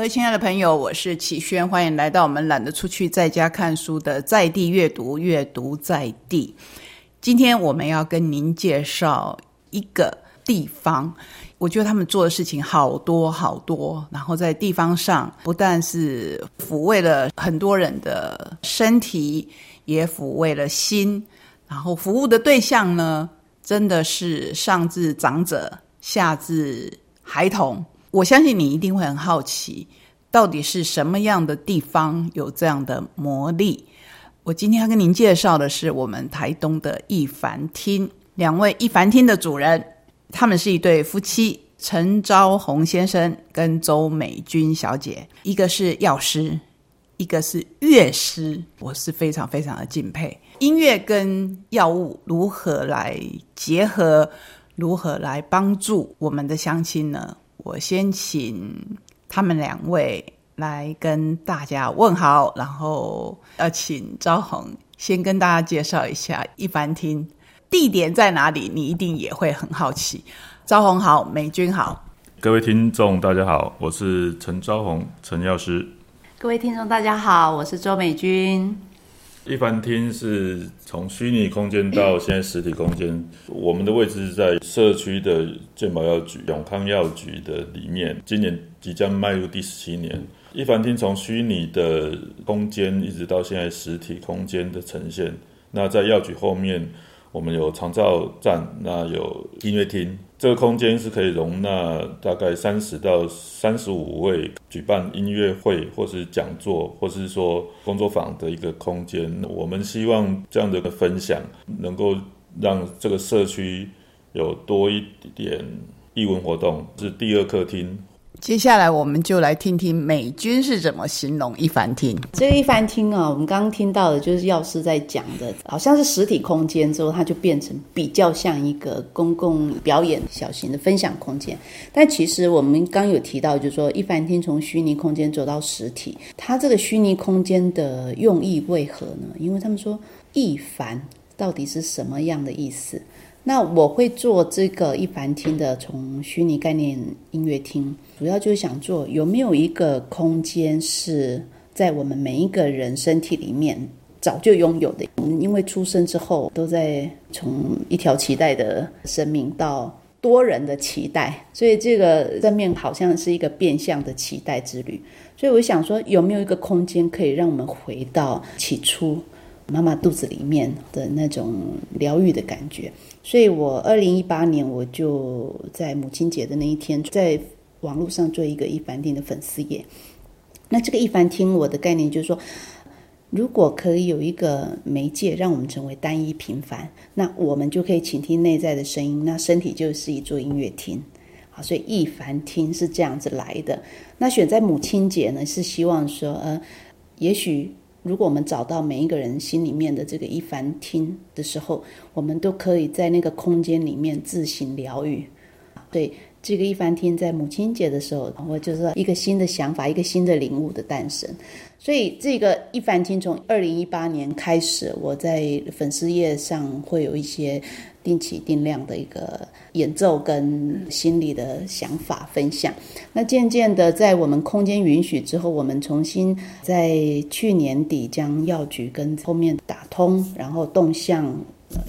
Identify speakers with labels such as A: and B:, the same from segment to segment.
A: 各位亲爱的朋友，我是启轩，欢迎来到我们懒得出去在家看书的在地阅读，阅读在地。今天我们要跟您介绍一个地方，我觉得他们做的事情好多好多，然后在地方上不但是抚慰了很多人的身体，也抚慰了心，然后服务的对象呢，真的是上至长者，下至孩童。我相信你一定会很好奇，到底是什么样的地方有这样的魔力？我今天要跟您介绍的是我们台东的一凡厅，两位一凡厅的主人，他们是一对夫妻，陈昭宏先生跟周美君小姐，一个是药师，一个是乐师，我是非常非常的敬佩。音乐跟药物如何来结合，如何来帮助我们的乡亲呢？我先请他们两位来跟大家问好，然后要请招红先跟大家介绍一下一凡厅地点在哪里，你一定也会很好奇。招红好，美君好，
B: 各位听众大家好，我是陈招红陈药师。
C: 各位听众大家好，我是周美君。
B: 一凡厅是从虚拟空间到现在实体空间，我们的位置是在社区的健保药局永康药局的里面。今年即将迈入第十七年，一凡厅从虚拟的空间一直到现在实体空间的呈现。那在药局后面。我们有长照站，那有音乐厅，这个空间是可以容纳大概三十到三十五位举办音乐会，或是讲座，或是说工作坊的一个空间。我们希望这样的一个分享，能够让这个社区有多一点艺文活动，是第二客厅。
A: 接下来我们就来听听美军是怎么形容一凡厅。
C: 这个一凡厅啊，我们刚刚听到的就是药师在讲的，好像是实体空间之后，它就变成比较像一个公共表演小型的分享空间。但其实我们刚有提到，就是说一凡厅从虚拟空间走到实体，它这个虚拟空间的用意为何呢？因为他们说一凡到底是什么样的意思？那我会做这个一凡厅的从虚拟概念音乐厅，主要就是想做有没有一个空间是在我们每一个人身体里面早就拥有的。因为出生之后都在从一条脐带的生命到多人的脐带，所以这个正面好像是一个变相的脐带之旅。所以我想说，有没有一个空间可以让我们回到起初？妈妈肚子里面的那种疗愈的感觉，所以我二零一八年我就在母亲节的那一天，在网络上做一个一凡厅的粉丝页。那这个一凡厅，我的概念就是说，如果可以有一个媒介，让我们成为单一平凡，那我们就可以倾听内在的声音，那身体就是一座音乐厅。好，所以一凡厅是这样子来的。那选在母亲节呢，是希望说，呃，也许。如果我们找到每一个人心里面的这个一凡厅的时候，我们都可以在那个空间里面自行疗愈。对这个一凡厅，在母亲节的时候，我就是一个新的想法，一个新的领悟的诞生。所以这个一凡厅从二零一八年开始，我在粉丝页上会有一些。定期定量的一个演奏跟心理的想法分享，那渐渐的在我们空间允许之后，我们重新在去年底将药局跟后面打通，然后动向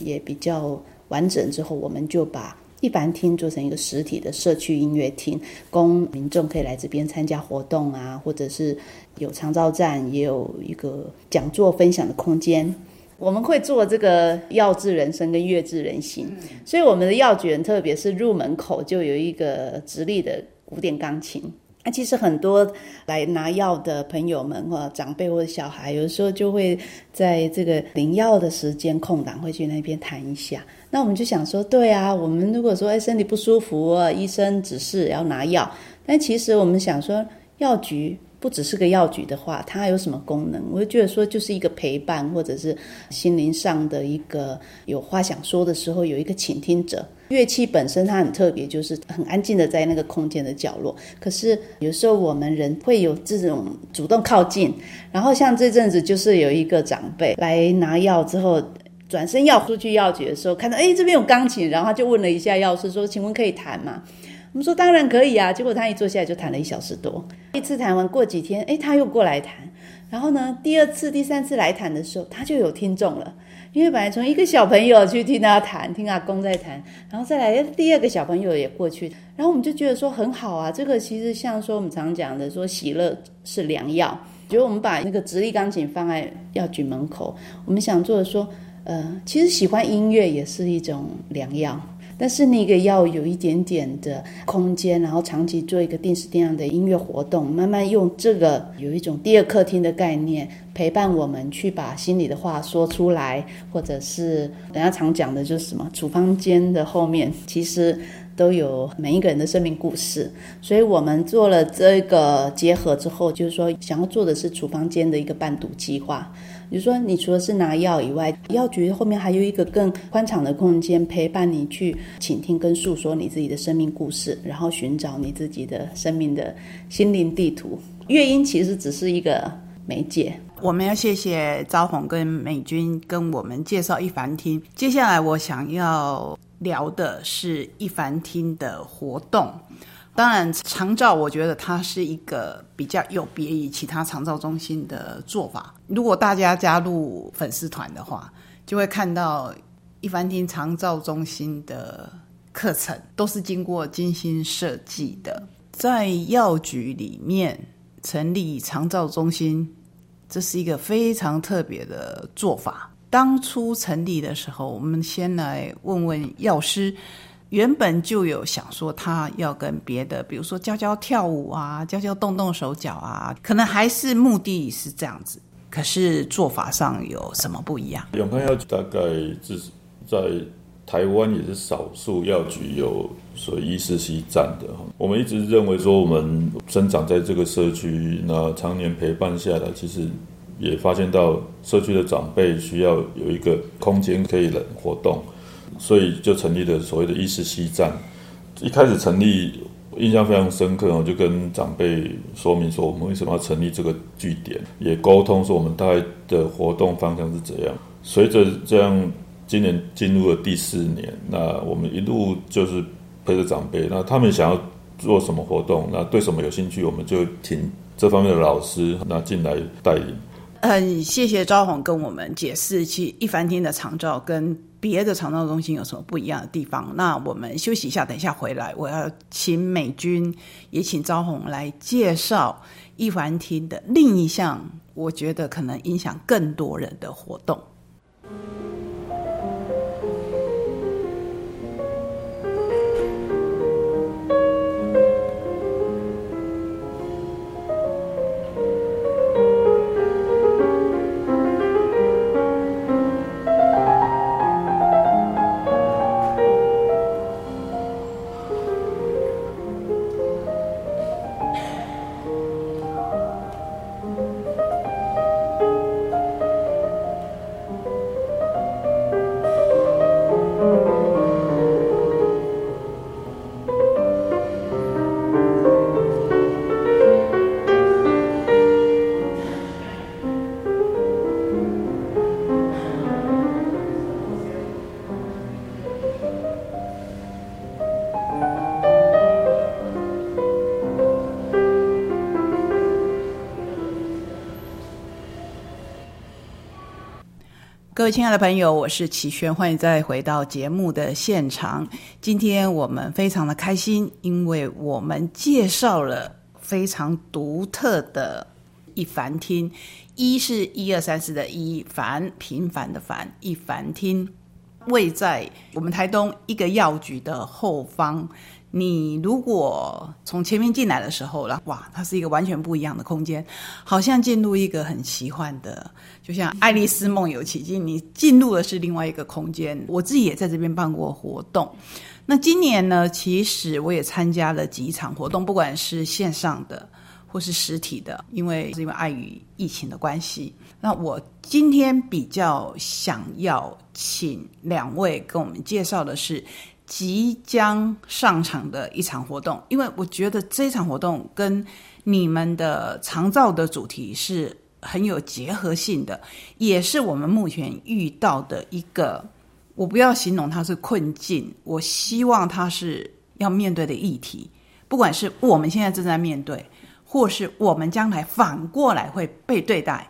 C: 也比较完整之后，我们就把一般厅做成一个实体的社区音乐厅，供民众可以来这边参加活动啊，或者是有长照站，也有一个讲座分享的空间。我们会做这个药治人生跟乐治人心，所以我们的药局很特别，是入门口就有一个直立的古典钢琴。那其实很多来拿药的朋友们或长辈或者小孩，有时候就会在这个领药的时间空档会去那边弹一下。那我们就想说，对啊，我们如果说哎身体不舒服，医生指示要拿药，但其实我们想说药局。不只是个药局的话，它有什么功能？我就觉得说，就是一个陪伴，或者是心灵上的一个有话想说的时候，有一个倾听者。乐器本身它很特别，就是很安静的在那个空间的角落。可是有时候我们人会有这种主动靠近，然后像这阵子就是有一个长辈来拿药之后，转身要出去药局的时候，看到哎这边有钢琴，然后他就问了一下药师说：“请问可以弹吗？”我们说当然可以啊。结果他一坐下来就弹了一小时多，一次弹完过几天，哎，他又过来弹。然后呢，第二次、第三次来弹的时候，他就有听众了。因为本来从一个小朋友去听他弹，听阿公在弹，然后再来第二个小朋友也过去，然后我们就觉得说很好啊。这个其实像说我们常讲的，说喜乐是良药。觉得我们把那个直立钢琴放在药局门口，我们想做的说，呃，其实喜欢音乐也是一种良药。但是那个要有一点点的空间，然后长期做一个定时定量的音乐活动，慢慢用这个有一种第二客厅的概念陪伴我们去把心里的话说出来，或者是人家常讲的就是什么处方间的后面其实都有每一个人的生命故事，所以我们做了这个结合之后，就是说想要做的是处方间的一个伴读计划。比如说，你除了是拿药以外，药局后面还有一个更宽敞的空间，陪伴你去倾听跟诉说你自己的生命故事，然后寻找你自己的生命的心灵地图。乐音其实只是一个媒介。
A: 我们要谢谢招红跟美军跟我们介绍一凡听。接下来我想要聊的是一凡厅的活动。当然，长照我觉得它是一个比较有别于其他长照中心的做法。如果大家加入粉丝团的话，就会看到一凡厅长照中心的课程都是经过精心设计的。在药局里面成立长照中心，这是一个非常特别的做法。当初成立的时候，我们先来问问药师。原本就有想说他要跟别的，比如说教教跳舞啊，教教动动手脚啊，可能还是目的是这样子。可是做法上有什么不一样？
B: 永康药局大概是在台湾也是少数药局有所医师西站的哈。我们一直认为说，我们生长在这个社区，那常年陪伴下来，其实也发现到社区的长辈需要有一个空间可以人活动。所以就成立了所谓的意识西站。一开始成立，印象非常深刻我就跟长辈说明说，我们为什么要成立这个据点，也沟通说我们大概的活动方向是怎样。随着这样，今年进入了第四年，那我们一路就是陪着长辈，那他们想要做什么活动，那对什么有兴趣，我们就请这方面的老师那进来带领。
A: 很谢谢招红跟我们解释，去一凡厅的长照跟别的长照中心有什么不一样的地方。那我们休息一下，等一下回来，我要请美军也请招红来介绍一凡厅的另一项，我觉得可能影响更多人的活动。各位亲爱的朋友，我是齐轩，欢迎再回到节目的现场。今天我们非常的开心，因为我们介绍了非常独特的一凡厅，一是一二三四的一凡平凡的凡一凡厅，位在我们台东一个药局的后方。你如果从前面进来的时候了，哇，它是一个完全不一样的空间，好像进入一个很奇幻的，就像《爱丽丝梦游奇境》，你进入的是另外一个空间。我自己也在这边办过活动。那今年呢，其实我也参加了几场活动，不管是线上的或是实体的，因为是因为碍于疫情的关系。那我今天比较想要请两位跟我们介绍的是。即将上场的一场活动，因为我觉得这场活动跟你们的长照的主题是很有结合性的，也是我们目前遇到的一个，我不要形容它是困境，我希望它是要面对的议题，不管是我们现在正在面对，或是我们将来反过来会被对待，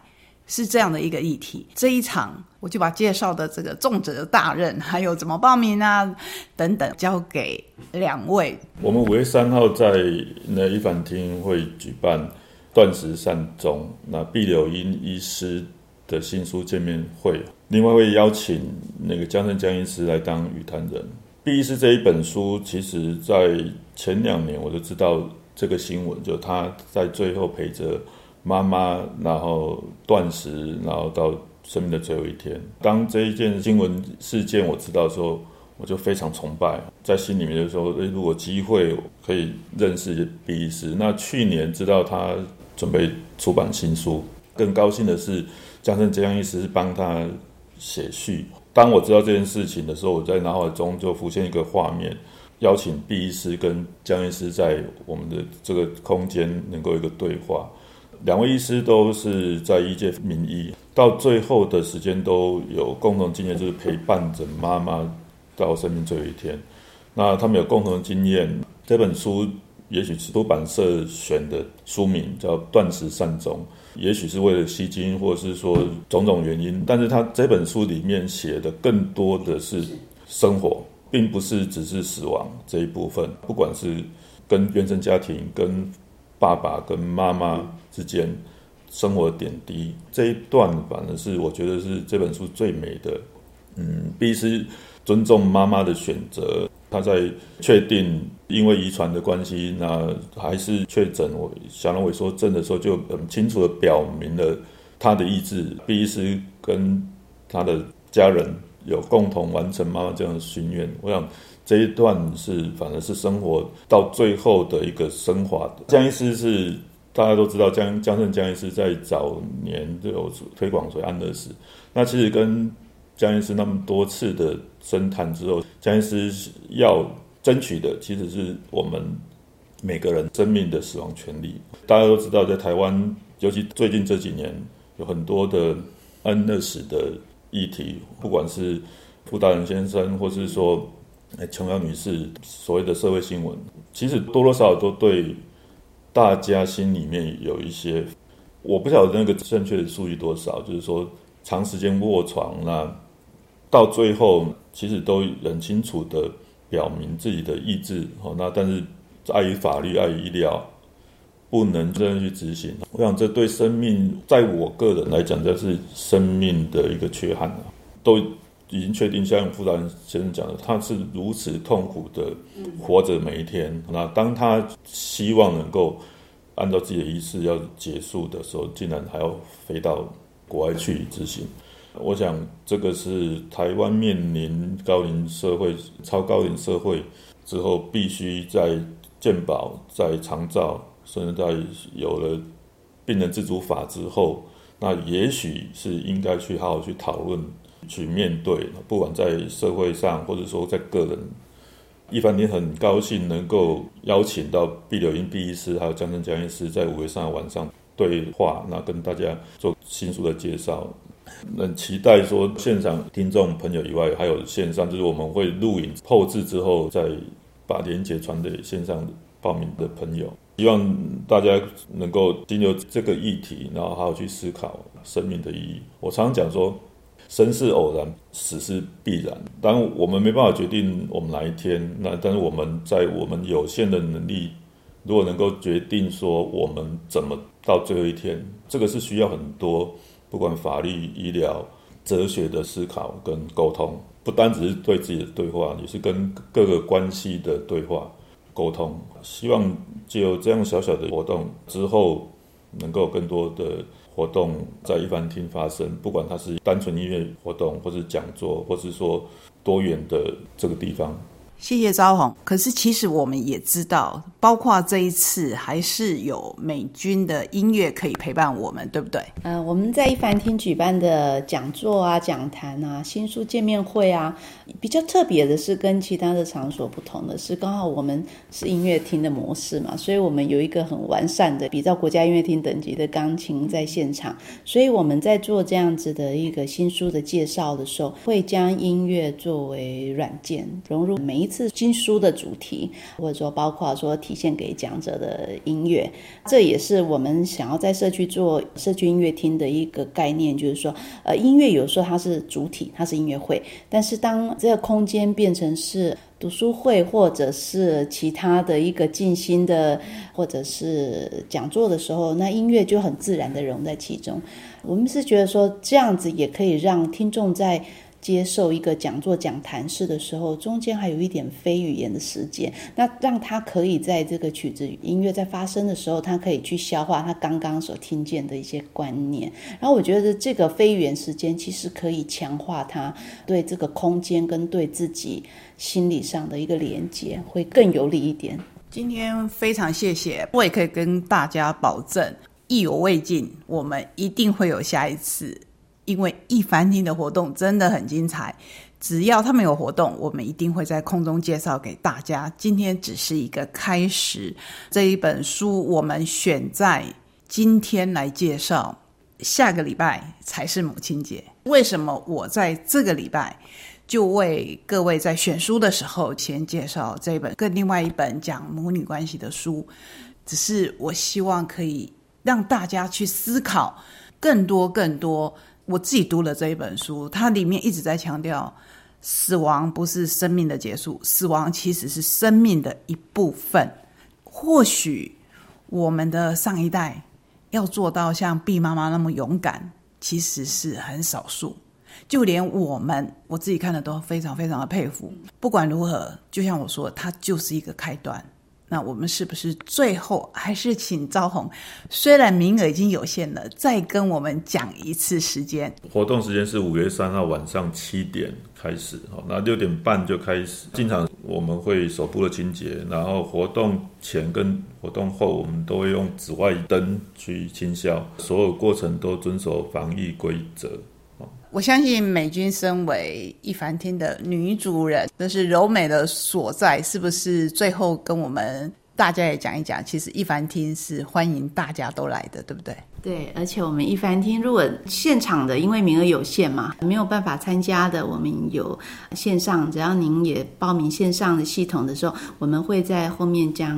A: 是这样的一个议题。这一场我就把介绍的这个重责大任，还有怎么报名啊等等，交给两位。
B: 我们五月三号在那一凡厅会举办断食善终，那毕柳英医师的新书见面会，另外会邀请那个江胜江医师来当语谈人。毕医师这一本书，其实在前两年我就知道这个新闻，就他在最后陪着妈妈，然后断食，然后到生命的最后一天。当这一件新闻事件我知道的时候，我就非常崇拜，在心里面就说：诶，如果机会可以认识毕医师，那去年知道他准备出版新书，更高兴的是江胜江医师帮他写序。当我知道这件事情的时候，我在脑海中就浮现一个画面，邀请毕医师跟江医师在我们的这个空间能够一个对话。两位医师都是在医界名医，到最后的时间都有共同经验，就是陪伴着妈妈到生命最后一天。那他们有共同经验，这本书也许是出版社选的书名叫《断食善终》。也许是为了吸金，或者是说种种原因，但是他这本书里面写的更多的是生活，并不是只是死亡这一部分。不管是跟原生家庭、跟爸爸、跟妈妈之间生活点滴这一段，反正是我觉得是这本书最美的。嗯，必须尊重妈妈的选择。他在确定因为遗传的关系，那还是确诊我小脑萎缩症的时候，就很清楚的表明了他的意志。必须跟他的家人有共同完成妈妈这样的心愿。我想这一段是反而是生活到最后的一个升华。江医师是大家都知道，江江胜江医师在早年就有推广所谓安乐死，那其实跟江医师那么多次的深谈之后，江医师要争取的其实是我们每个人生命的死亡权利。大家都知道，在台湾，尤其最近这几年，有很多的安乐死的议题，不管是傅大人先生，或是说琼瑶女士所谓的社会新闻，其实多多少少都对大家心里面有一些，我不晓得那个正确的数据多少，就是说长时间卧床那。到最后，其实都很清楚的表明自己的意志。好，那但是碍于法律、碍于医疗，不能这样去执行。我想，这对生命，在我个人来讲，这是生命的一个缺憾啊。都已经确定，像傅达人先生讲的，他是如此痛苦的活着每一天。那当他希望能够按照自己的仪式要结束的时候，竟然还要飞到国外去执行。我想，这个是台湾面临高龄社会、超高龄社会之后，必须在健保、在长照，甚至在有了病人自主法之后，那也许是应该去好好去讨论、去面对。不管在社会上，或者说在个人，一凡，你很高兴能够邀请到毕柳英毕医师，还有江正江医师，在五月三号晚上对话，那跟大家做新书的介绍。那期待说现场听众朋友以外，还有线上，就是我们会录影后置之后，再把连接传给线上报名的朋友。希望大家能够经由这个议题，然后好好去思考生命的意义。我常常讲说，生是偶然，死是必然。当，我们没办法决定我们哪一天，那但是我们在我们有限的能力，如果能够决定说我们怎么到最后一天，这个是需要很多。不管法律、医疗、哲学的思考跟沟通，不单只是对自己的对话，也是跟各个关系的对话沟通。希望就有这样小小的活动之后，能够更多的活动在一凡厅发生。不管它是单纯音乐活动，或是讲座，或是说多元的这个地方。
A: 谢谢招红。可是其实我们也知道，包括这一次还是有美军的音乐可以陪伴我们，对不对？
C: 嗯，我们在一凡厅举办的讲座啊、讲坛啊、新书见面会啊，比较特别的是跟其他的场所不同的是，刚好我们是音乐厅的模式嘛，所以我们有一个很完善的，比照国家音乐厅等级的钢琴在现场，所以我们在做这样子的一个新书的介绍的时候，会将音乐作为软件融入每一。次新书的主题，或者说包括说体现给讲者的音乐，这也是我们想要在社区做社区音乐厅的一个概念，就是说，呃，音乐有时候它是主体，它是音乐会，但是当这个空间变成是读书会或者是其他的一个静心的或者是讲座的时候，那音乐就很自然的融在其中。我们是觉得说这样子也可以让听众在。接受一个讲座、讲谈式的时候，中间还有一点非语言的时间，那让他可以在这个曲子、音乐在发生的时候，他可以去消化他刚刚所听见的一些观念。然后我觉得这个非语言时间其实可以强化他对这个空间跟对自己心理上的一个连接，会更有利一点。
A: 今天非常谢谢，我也可以跟大家保证，意犹未尽，我们一定会有下一次。因为一凡厅的活动真的很精彩，只要他们有活动，我们一定会在空中介绍给大家。今天只是一个开始，这一本书我们选在今天来介绍，下个礼拜才是母亲节。为什么我在这个礼拜就为各位在选书的时候先介绍这一本跟另外一本讲母女关系的书？只是我希望可以让大家去思考更多更多。我自己读了这一本书，它里面一直在强调，死亡不是生命的结束，死亡其实是生命的一部分。或许我们的上一代要做到像毕妈妈那么勇敢，其实是很少数。就连我们，我自己看的都非常非常的佩服。不管如何，就像我说，它就是一个开端。那我们是不是最后还是请赵红？虽然名额已经有限了，再跟我们讲一次时间。
B: 活动时间是五月三号晚上七点开始，好，那六点半就开始。经常我们会手部的清洁，然后活动前跟活动后，我们都会用紫外灯去清消，所有过程都遵守防疫规则。
A: 我相信美军身为一凡厅的女主人，这是柔美的所在，是不是？最后跟我们大家也讲一讲，其实一凡厅是欢迎大家都来的，对不对？
C: 对，而且我们一凡厅如果现场的，因为名额有限嘛，没有办法参加的，我们有线上，只要您也报名线上的系统的时候，我们会在后面将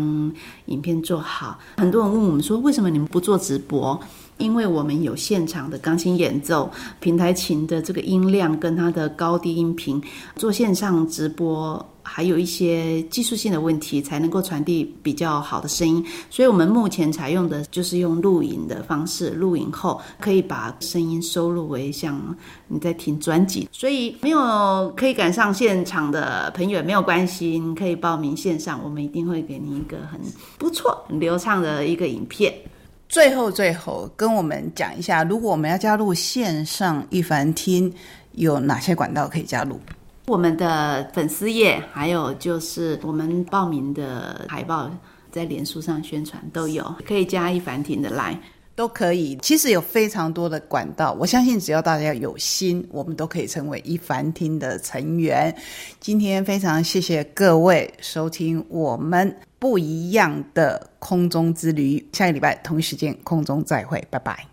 C: 影片做好。很多人问我们说，为什么你们不做直播？因为我们有现场的钢琴演奏，平台琴的这个音量跟它的高低音频，做线上直播还有一些技术性的问题，才能够传递比较好的声音。所以我们目前采用的就是用录影的方式，录影后可以把声音收录为像你在听专辑。所以没有可以赶上现场的朋友没有关系，你可以报名线上，我们一定会给你一个很不错、很流畅的一个影片。
A: 最后，最后跟我们讲一下，如果我们要加入线上一凡厅，有哪些管道可以加入？
C: 我们的粉丝页，还有就是我们报名的海报，在脸书上宣传都有，可以加一凡厅的来。
A: 都可以，其实有非常多的管道。我相信，只要大家有心，我们都可以成为一凡厅的成员。今天非常谢谢各位收听我们不一样的空中之旅，下个礼拜同一时间空中再会，拜拜。